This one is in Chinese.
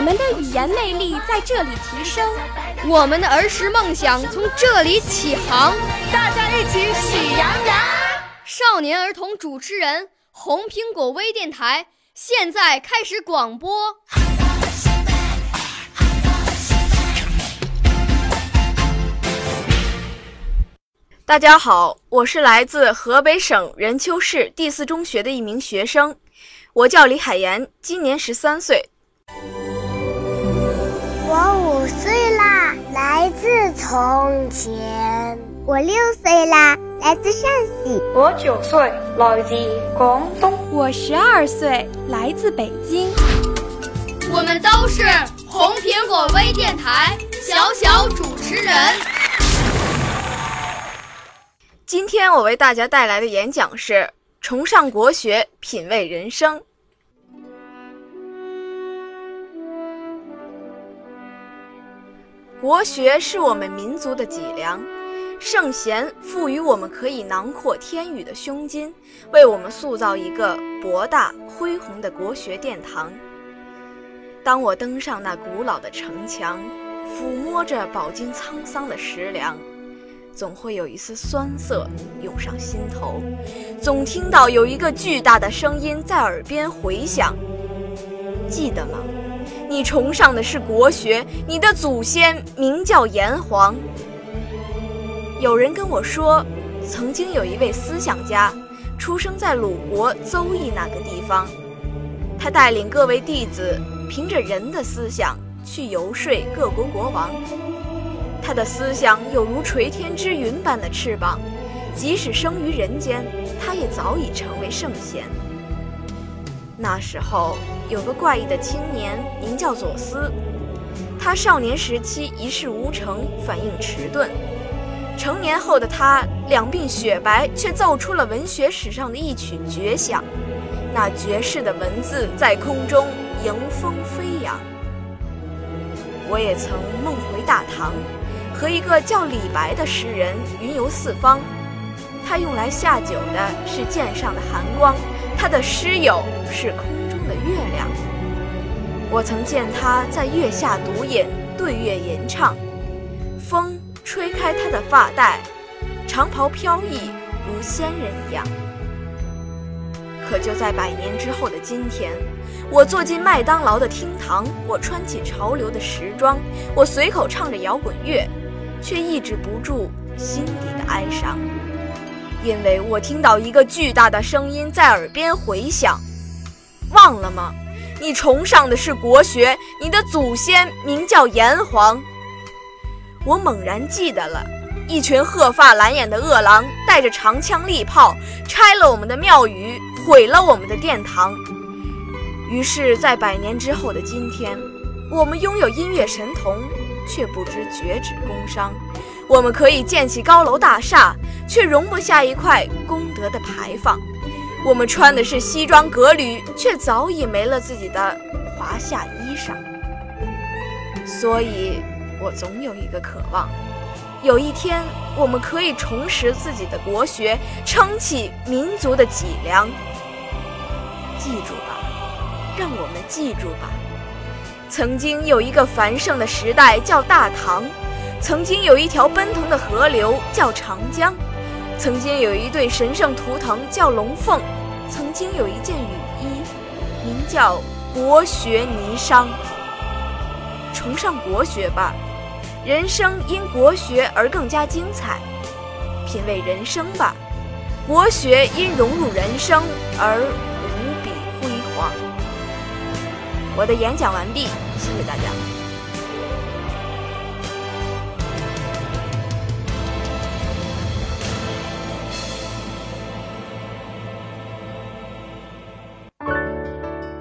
我们的语言魅力在这里提升，我们的儿时梦想从这里起航。大家一起喜羊羊。少年儿童主持人，红苹果微电台现在开始广播。大家好，我是来自河北省任丘市第四中学的一名学生，我叫李海岩，今年十三岁。来自从前。我六岁啦，来自陕西。我九岁，来自广东。我十二岁，来自北京。我们都是红苹果微电台小小主持人。今天我为大家带来的演讲是：崇尚国学，品味人生。国学是我们民族的脊梁，圣贤赋予我们可以囊括天宇的胸襟，为我们塑造一个博大恢宏的国学殿堂。当我登上那古老的城墙，抚摸着饱经沧桑的石梁，总会有一丝酸涩涌上心头，总听到有一个巨大的声音在耳边回响，记得吗？你崇尚的是国学，你的祖先名叫炎黄。有人跟我说，曾经有一位思想家，出生在鲁国邹邑那个地方，他带领各位弟子，凭着人的思想去游说各国国王。他的思想有如垂天之云般的翅膀，即使生于人间，他也早已成为圣贤。那时候有个怪异的青年，名叫左思。他少年时期一事无成，反应迟钝。成年后的他两鬓雪白，却奏出了文学史上的一曲绝响。那绝世的文字在空中迎风飞扬。我也曾梦回大唐，和一个叫李白的诗人云游四方。他用来下酒的是剑上的寒光。他的诗友是空中的月亮。我曾见他在月下独饮，对月吟唱。风吹开他的发带，长袍飘逸，如仙人一样。可就在百年之后的今天，我坐进麦当劳的厅堂，我穿起潮流的时装，我随口唱着摇滚乐，却抑制不住心底的哀伤。因为我听到一个巨大的声音在耳边回响，忘了吗？你崇尚的是国学，你的祖先名叫炎黄。我猛然记得了，一群褐发蓝眼的恶狼带着长枪利炮，拆了我们的庙宇，毁了我们的殿堂。于是，在百年之后的今天，我们拥有音乐神童，却不知绝止工商。我们可以建起高楼大厦，却容不下一块功德的牌坊；我们穿的是西装革履，却早已没了自己的华夏衣裳。所以，我总有一个渴望：有一天，我们可以重拾自己的国学，撑起民族的脊梁。记住吧，让我们记住吧，曾经有一个繁盛的时代叫大唐。曾经有一条奔腾的河流叫长江，曾经有一对神圣图腾叫龙凤，曾经有一件雨衣名叫国学霓裳。崇尚国学吧，人生因国学而更加精彩；品味人生吧，国学因融入人生而无比辉煌。我的演讲完毕，谢谢大家。